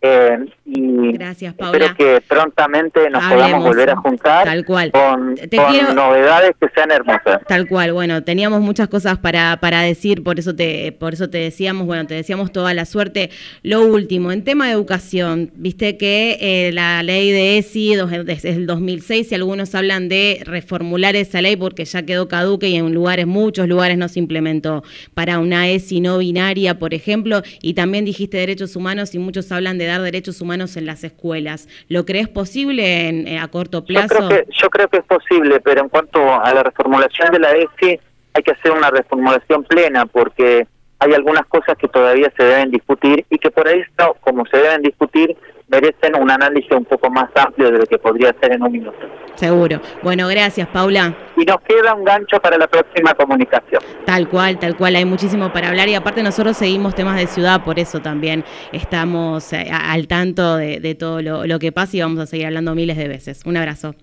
Eh, y Gracias, Paula. espero que prontamente nos Hablemos, podamos volver a juntar tal cual. con, Te con quiero- novedades que sean hermosas. Tal cual, bueno, teníamos muchas cosas para, para decir, por eso te, por eso te decíamos, bueno, te decíamos toda la suerte. Lo último, en tema de educación, viste que eh, la ley de ESI dos- es el 2006 y algunos hablan de reformular esa ley porque ya quedó caduca y en lugares, muchos lugares no se implementó para una ESI no binaria, por ejemplo, y también dijiste derechos humanos y muchos hablan de dar derechos humanos en las escuelas. ¿Lo crees posible en- eh, a corto Yo plazo? creo, que, yo creo que es posible, pero en cuanto a la reformulación de la ESI, hay que hacer una reformulación plena porque hay algunas cosas que todavía se deben discutir y que por ahí, no, como se deben discutir, merecen un análisis un poco más amplio de lo que podría ser en un minuto. Seguro. Bueno, gracias, Paula. Y nos queda un gancho para la próxima comunicación. Tal cual, tal cual, hay muchísimo para hablar y aparte nosotros seguimos temas de ciudad, por eso también estamos eh, al tanto de, de todo lo, lo que pasa y vamos a seguir hablando miles de veces. Un abrazo.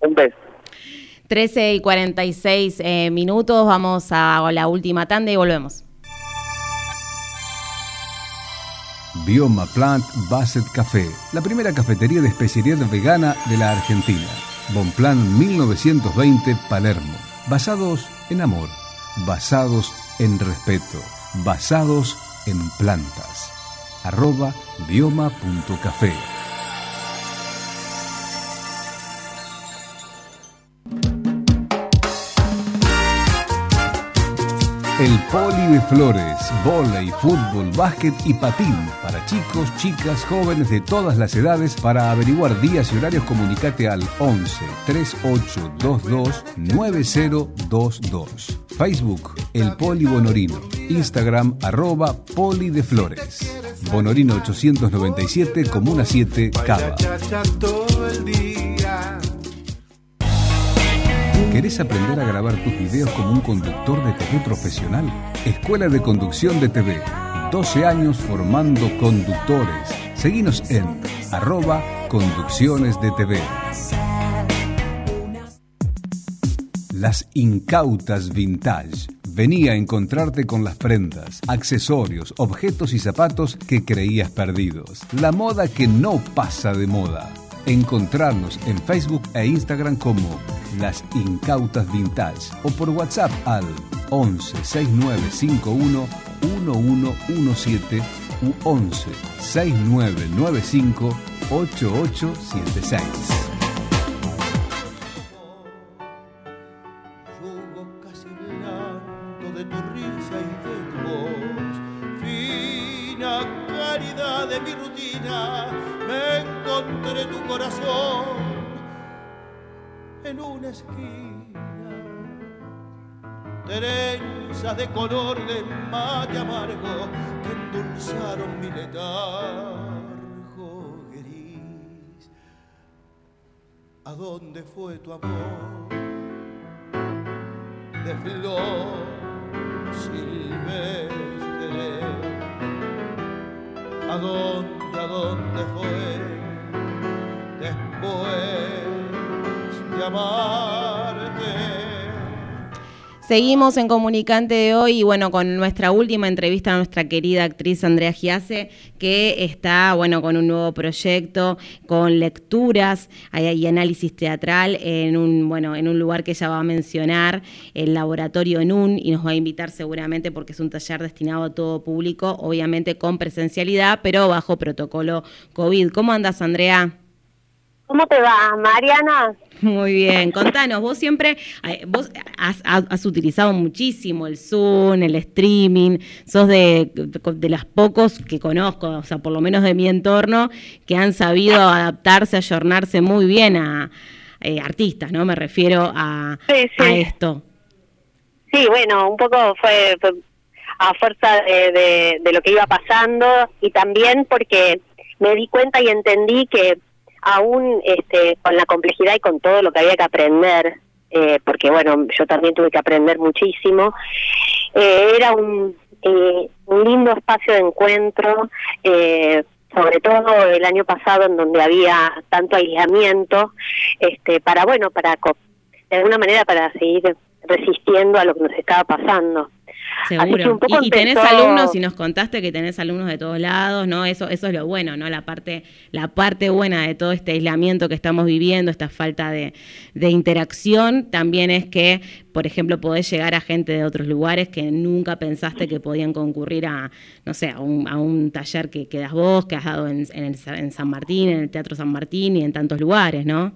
Un beso. 13 y 46 eh, minutos, vamos a la última tanda y volvemos. Bioma Plant Basset Café, la primera cafetería de especialidad vegana de la Argentina. Bonplan 1920 Palermo. Basados en amor, basados en respeto, basados en plantas. Arroba bioma.café. El Poli de Flores, volei, fútbol, básquet y patín para chicos, chicas, jóvenes de todas las edades. Para averiguar días y horarios comunicate al 11 3822 9022. Facebook El Poli Bonorino. Instagram arroba Poli de Flores. Bonorino 897, Comuna 7, Cava. ¿Querés aprender a grabar tus videos como un conductor de TV profesional? Escuela de Conducción de TV. 12 años formando conductores. Seguinos en arroba conducciones de TV. Las incautas vintage. Vení a encontrarte con las prendas, accesorios, objetos y zapatos que creías perdidos. La moda que no pasa de moda. Encontrarnos en Facebook e Instagram como Las Incautas Vintage o por WhatsApp al 11 6951 1117 u 11 6995 8876. ¿A dónde fue tu amor? de flor silvestre. ¿A dónde, a dónde fue después de amarte? Seguimos en Comunicante de hoy y bueno, con nuestra última entrevista a nuestra querida actriz Andrea Giase, que está bueno con un nuevo proyecto, con lecturas y análisis teatral en un, bueno, en un lugar que ella va a mencionar, el laboratorio en un, y nos va a invitar seguramente porque es un taller destinado a todo público, obviamente con presencialidad, pero bajo protocolo COVID. ¿Cómo andas, Andrea? ¿Cómo te va, Mariana? Muy bien, contanos, vos siempre, eh, vos has, utilizado muchísimo el Zoom, el streaming, sos de, de las pocos que conozco, o sea, por lo menos de mi entorno, que han sabido adaptarse, ayornarse muy bien a eh, artistas, ¿no? Me refiero a, Sí, sí. a esto. Sí, bueno, un poco fue, fue a fuerza de, de- de lo que iba pasando y también porque me di cuenta y entendí que aún este, con la complejidad y con todo lo que había que aprender, eh, porque bueno, yo también tuve que aprender muchísimo, eh, era un, eh, un lindo espacio de encuentro, sobre todo el año pasado en donde había tanto aislamiento, este, para bueno, para de alguna manera para seguir resistiendo a lo que nos estaba pasando. Seguro. y, tenés alumnos, y nos contaste que tenés alumnos de todos lados, ¿no? Eso, eso es lo bueno, ¿no? La parte, la parte buena de todo este aislamiento que estamos viviendo, esta falta de, interacción, también es que, por ejemplo, podés llegar a gente de otros lugares que nunca pensaste que podían concurrir a, no sé, a un, taller que, que, das vos, que has dado en, en, en San Martín, en el Teatro San Martín y en tantos lugares, ¿no?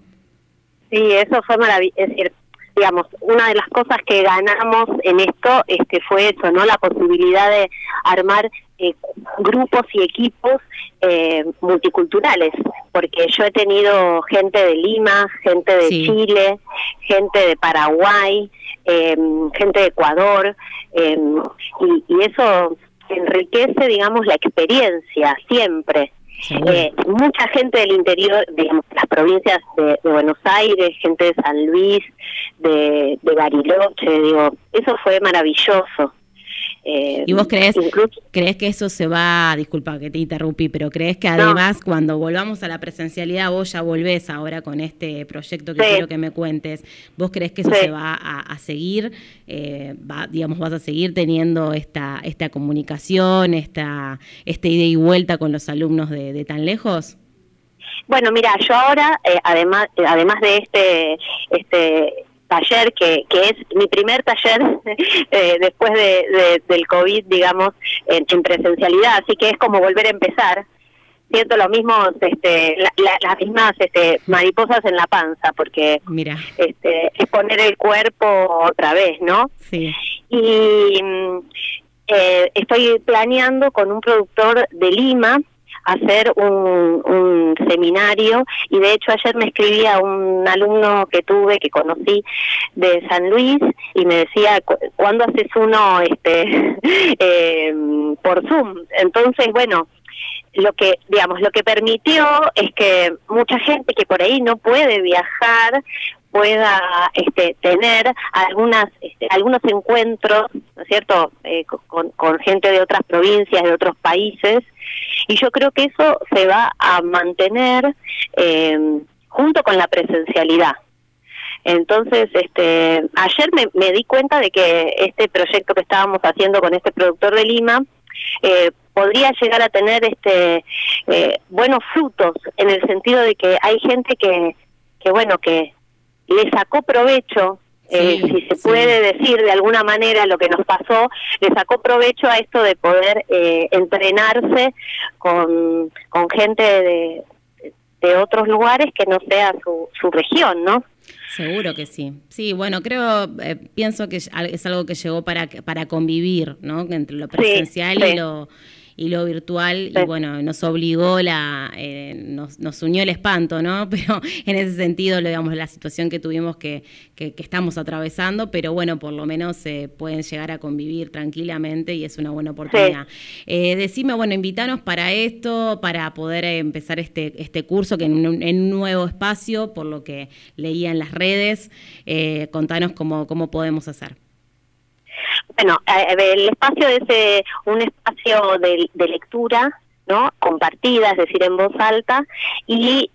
Sí, eso fue maravilloso. Es decir, digamos, una de las cosas que ganamos en esto este, fue eso, ¿no? La posibilidad de armar eh, grupos y equipos eh, multiculturales, porque yo he tenido gente de Lima, gente de Chile, gente de Paraguay, em, gente de Ecuador, em, y, y eso enriquece, digamos, la experiencia siempre. Eh, mucha gente del interior, de las provincias de, Buenos Aires, gente de San Luis, de, de Bariloche, digo, eso fue maravilloso. Eh, ¿Y vos crees, crees que eso se va, disculpa que te interrumpí, pero crees que además cuando volvamos a la presencialidad, vos ya volvés ahora con este proyecto que quiero que me cuentes, vos crees que eso se va a, seguir, eh, va, digamos, vas a seguir teniendo esta, esta comunicación, esta, esta ida y vuelta con los alumnos de, tan lejos? Bueno, mira, yo ahora, eh, además, además de este, este taller que, que es mi primer taller eh, después de, del COVID, digamos, en, presencialidad, así que es como volver a empezar. Siento lo mismo, este, las mismas este, mariposas en la panza, porque Mira. Este, es poner el cuerpo otra vez, ¿no? Sí. Y mm, eh, estoy planeando con un productor de Lima, hacer un, seminario y de hecho ayer me escribía un alumno que tuve, que conocí de San Luis y me decía, ¿cuándo haces uno este eh, por Zoom? Entonces, bueno, lo que digamos lo que permitió es que mucha gente que por ahí no puede viajar pueda este, tener algunas este, algunos encuentros, ¿no es cierto?, eh, con, con, gente de otras provincias, de otros países, y yo creo que eso se va a mantener eh, junto con la presencialidad. Entonces, este, ayer me, me, di cuenta de que este proyecto que estábamos haciendo con este productor de Lima eh, podría llegar a tener este eh, buenos frutos en el sentido de que hay gente que, que bueno, que le sacó provecho eh, si se puede decir de alguna manera lo que nos pasó, le sacó provecho a esto de poder eh, entrenarse con, con gente de, de otros lugares que no sea su, su región, ¿no? Seguro que sí. Sí, bueno, creo, eh, pienso que es algo que llegó para, para convivir, ¿no? Entre lo presencial y lo y lo virtual, y bueno, nos obligó, la, eh, nos, nos, unió el espanto, ¿no? Pero en ese sentido, digamos, la situación que tuvimos que, que, estamos atravesando, pero bueno, por lo menos se pueden llegar a convivir tranquilamente y es una buena oportunidad. Eh, decime, bueno, invítanos para esto, para poder empezar este, este curso que en un, en un nuevo espacio, por lo que leía en las redes, eh, contanos cómo, cómo podemos hacer. Bueno, eh, el espacio es eh, un espacio de, lectura, ¿no? Compartida, es decir, en voz alta, y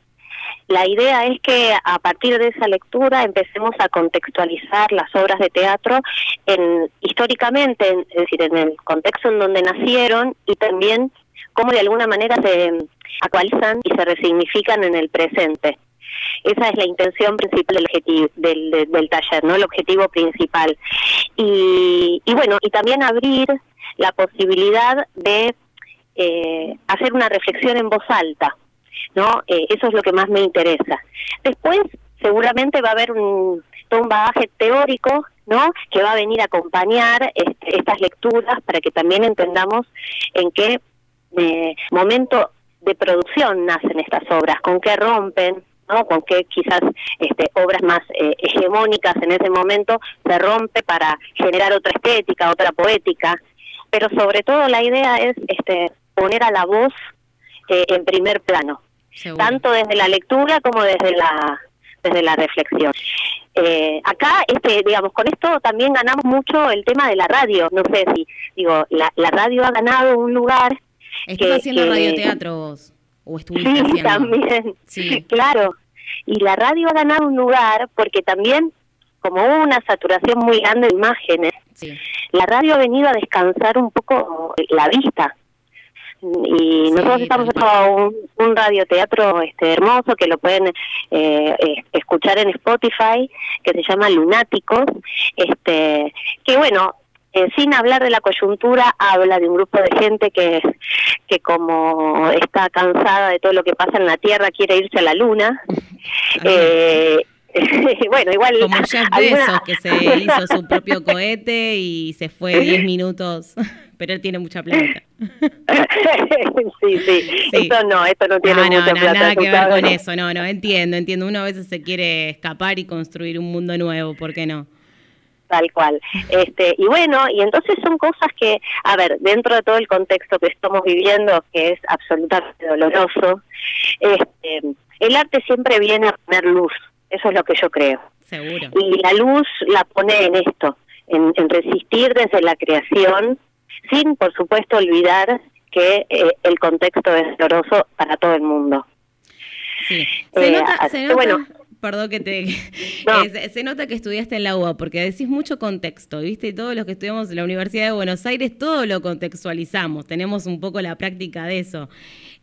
la idea es que a partir de esa lectura empecemos a contextualizar las obras de teatro en, históricamente, es decir, en el contexto en donde nacieron y también cómo de alguna manera se actualizan y se resignifican en el presente. Esa es la intención principal del, objetivo, del, taller, ¿no? El objetivo principal. Y, bueno, y también abrir la posibilidad de eh, hacer una reflexión en voz alta, ¿no? Eh, eso es lo que más me interesa. Después, seguramente va a haber un, todo un bagaje teórico ¿no? que va a venir a acompañar este, estas lecturas para que también entendamos en qué eh, momento de producción nacen estas obras, con qué rompen, con qué quizás este, obras más eh, hegemónicas en ese momento se rompe para generar otra estética, otra poética, pero sobre todo la idea es este, poner a la voz eh, en primer plano, tanto desde la lectura como desde la desde la reflexión. Eh, acá, este, digamos, con esto también ganamos mucho el tema de la radio. No sé si, digo, la, la radio ha ganado un lugar. ¿Estás haciendo radioteatro vos? ¿O estuviste sí, también. Sí, claro. Y la radio ha ganado un lugar porque también, como hubo una saturación muy grande de imágenes, La radio ha venido a descansar un poco la vista. Y nosotros estamos haciendo un, un radioteatro este, hermoso que lo pueden eh, eh, escuchar en Spotify, que se llama Lunáticos, este, que bueno, eh, sin hablar de la coyuntura, habla de un grupo de gente que, que como está cansada de todo lo que pasa en la Tierra, quiere irse a la Luna. Eh, bueno, igual... Como Jeff Bezos, que se hizo su propio cohete y se fue 10 minutos, pero él tiene mucha plata. sí, sí, Esto no, esto no tiene no, no, mucha no, plata. nada que ver con eso, no, no, entiendo, entiendo. Uno a veces se quiere escapar y construir un mundo nuevo, ¿por qué no? Tal cual. Este, y bueno, y entonces son cosas que, a ver, dentro de todo el contexto que estamos viviendo, que es absolutamente doloroso, este, el arte siempre viene a poner luz, eso es lo que yo creo. Seguro. Y la luz la pone en esto, en, en resistir desde la creación, sin, por supuesto, olvidar que eh, el contexto es doloroso para todo el mundo. Sí. Se Eh, nota, así se que nota- bueno. Perdón que te... No. eh, se, se nota que estudiaste en la UBA, porque decís mucho contexto, ¿viste? Y todos los que estudiamos en la Universidad de Buenos Aires, todo lo contextualizamos, tenemos un poco la práctica de eso.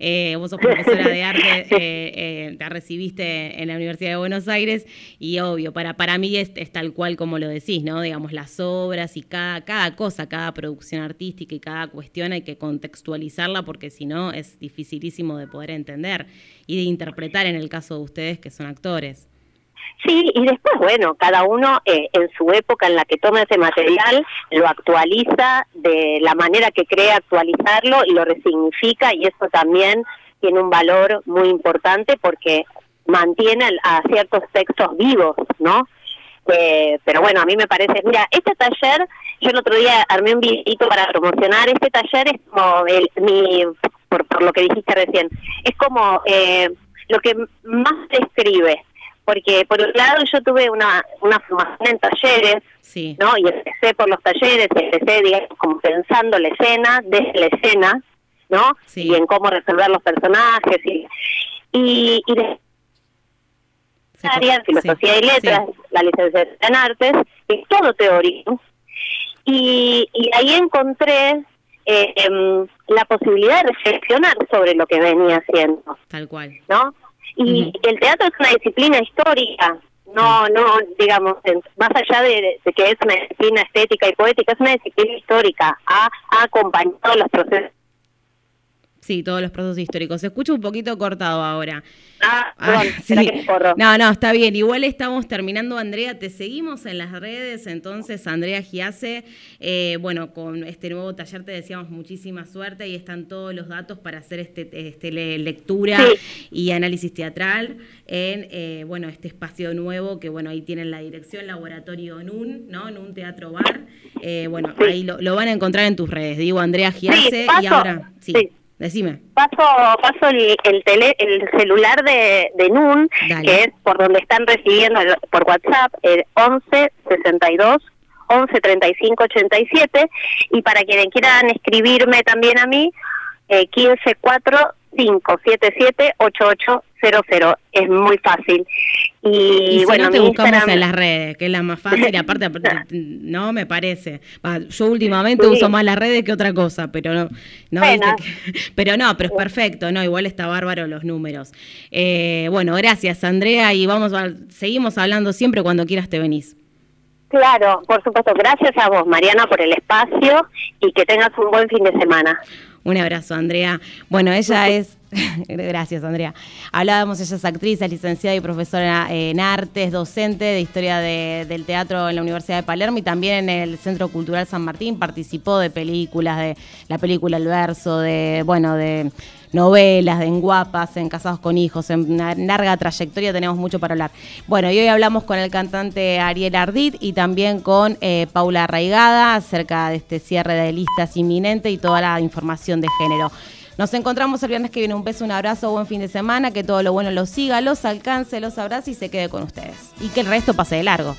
Eh, vos sos profesora de arte, eh, eh, te recibiste en la Universidad de Buenos Aires y obvio, para, para mí es, es tal cual como lo decís, ¿no? Digamos, las obras y cada, cada cosa, cada producción artística y cada cuestión hay que contextualizarla porque si no es dificilísimo de poder entender y de interpretar en el caso de ustedes que son actores. Sí, y después, bueno, cada uno eh, en su época en la que toma ese material lo actualiza de la manera que cree actualizarlo y lo resignifica y eso también tiene un valor muy importante porque mantiene a ciertos textos vivos, ¿no? Eh, pero bueno, a mí me parece, mira, este taller, yo el otro día armé un videito para promocionar, este taller es como el, mi, por, por lo que dijiste recién, es como eh, lo que más se escribe, porque por un lado yo tuve una, una formación en talleres, Sí. ¿no? Y empecé por los talleres, y empecé, digamos, como pensando la escena, desde la escena, ¿no? Y en cómo resolver los personajes, y, y, y de área en filosofía y letras, la licenciatura en artes, es todo teórico. Y, y ahí encontré eh, em, la posibilidad de reflexionar sobre lo que venía haciendo. Tal cual. ¿no? Y el teatro es una disciplina histórica, no, no, digamos, en- más allá de, de que es una disciplina estética y poética, es una disciplina histórica, ha, ha acompañado los procesos. Sí, todos los procesos históricos. Se escucha un poquito cortado ahora. Ah, Ah, perdón, sí. No, no, está bien. Igual estamos terminando, Andrea. Te seguimos en las redes. Entonces, Andrea Giase, eh, bueno, con este nuevo taller te deseamos muchísima suerte. Ahí están todos los datos para hacer este, este le- lectura y análisis teatral en, eh, bueno, este espacio nuevo que, bueno, ahí tienen la dirección Laboratorio NUN, ¿no? En un teatro bar. Eh, bueno, ahí lo, lo van a encontrar en tus redes. Digo, Andrea Giase y ahora, Sí. Decime. Paso, paso el, el, tele, el celular de, de NUN, Dale. que es por donde están recibiendo el- por WhatsApp, el 11 62 11 35 87, y para quienes quieran escribirme también a mí, eh, 15 4 577 8800. Es muy fácil. Y, Y, si bueno, no te buscamos Instagram- en las redes, que es la más fácil, aparte, aparte, no me parece. Yo últimamente Sí. uso más las redes que otra cosa, pero no, no Bueno. que- pero no, pero es perfecto, no, igual está bárbaro los números. Eh, bueno, gracias Andrea y vamos a, seguimos hablando siempre cuando quieras te venís. Claro, por supuesto. Gracias a vos, Mariana, por el espacio y que tengas un buen fin de semana. Un abrazo, Andrea. Bueno, ella es. Gracias, Andrea. Hablábamos, ella es actriz, es licenciada y profesora en artes, docente de historia de- del teatro en la Universidad de Palermo y también en el Centro Cultural San Martín. Participó de películas, de la película El Verso, de, bueno, de novelas, En Guapas, en Casados con Hijos, en una larga trayectoria, tenemos mucho para hablar. Bueno, y hoy hablamos con el cantante Ariel Ardit y también con eh, Paula Arraigada acerca de este cierre de listas inminente y toda la información de género. Nos encontramos el viernes que viene. Un beso, un abrazo, buen fin de semana, que todo lo bueno los siga, los alcance, los abrace y se quede con ustedes. Y que el resto pase de largo.